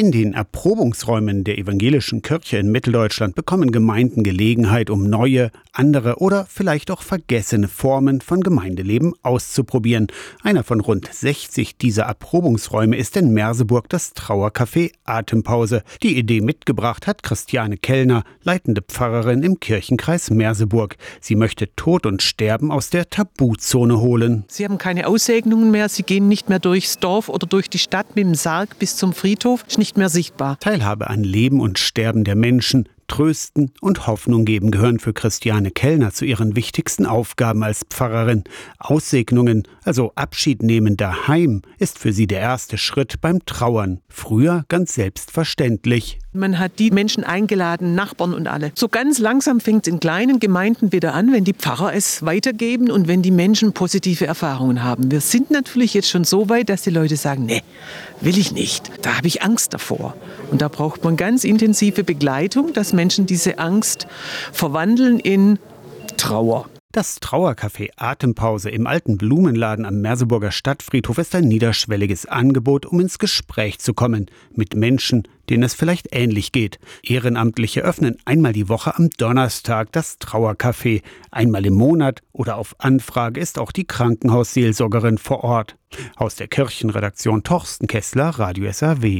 In den Erprobungsräumen der evangelischen Kirche in Mitteldeutschland bekommen Gemeinden Gelegenheit, um neue, andere oder vielleicht auch vergessene Formen von Gemeindeleben auszuprobieren. Einer von rund 60 dieser Erprobungsräume ist in Merseburg das Trauercafé Atempause. Die Idee mitgebracht hat Christiane Kellner, leitende Pfarrerin im Kirchenkreis Merseburg. Sie möchte Tod und Sterben aus der Tabuzone holen. Sie haben keine Aussegnungen mehr, sie gehen nicht mehr durchs Dorf oder durch die Stadt mit dem Sarg bis zum Friedhof nicht mehr sichtbar. Teilhabe an Leben und Sterben der Menschen, Trösten und Hoffnung geben gehören für Christiane Kellner zu ihren wichtigsten Aufgaben als Pfarrerin. Aussegnungen, also Abschied nehmen daheim, ist für sie der erste Schritt beim Trauern. Früher ganz selbstverständlich. Man hat die Menschen eingeladen, Nachbarn und alle. So ganz langsam fängt es in kleinen Gemeinden wieder an, wenn die Pfarrer es weitergeben und wenn die Menschen positive Erfahrungen haben. Wir sind natürlich jetzt schon so weit, dass die Leute sagen, nee, will ich nicht. Da habe ich Angst davor. Und da braucht man ganz intensive Begleitung, dass Menschen diese Angst verwandeln in Trauer. Das Trauercafé Atempause im alten Blumenladen am Merseburger Stadtfriedhof ist ein niederschwelliges Angebot, um ins Gespräch zu kommen mit Menschen, denen es vielleicht ähnlich geht. Ehrenamtliche öffnen einmal die Woche am Donnerstag das Trauercafé. Einmal im Monat oder auf Anfrage ist auch die Krankenhausseelsorgerin vor Ort. Aus der Kirchenredaktion Torsten Kessler, Radio SAW.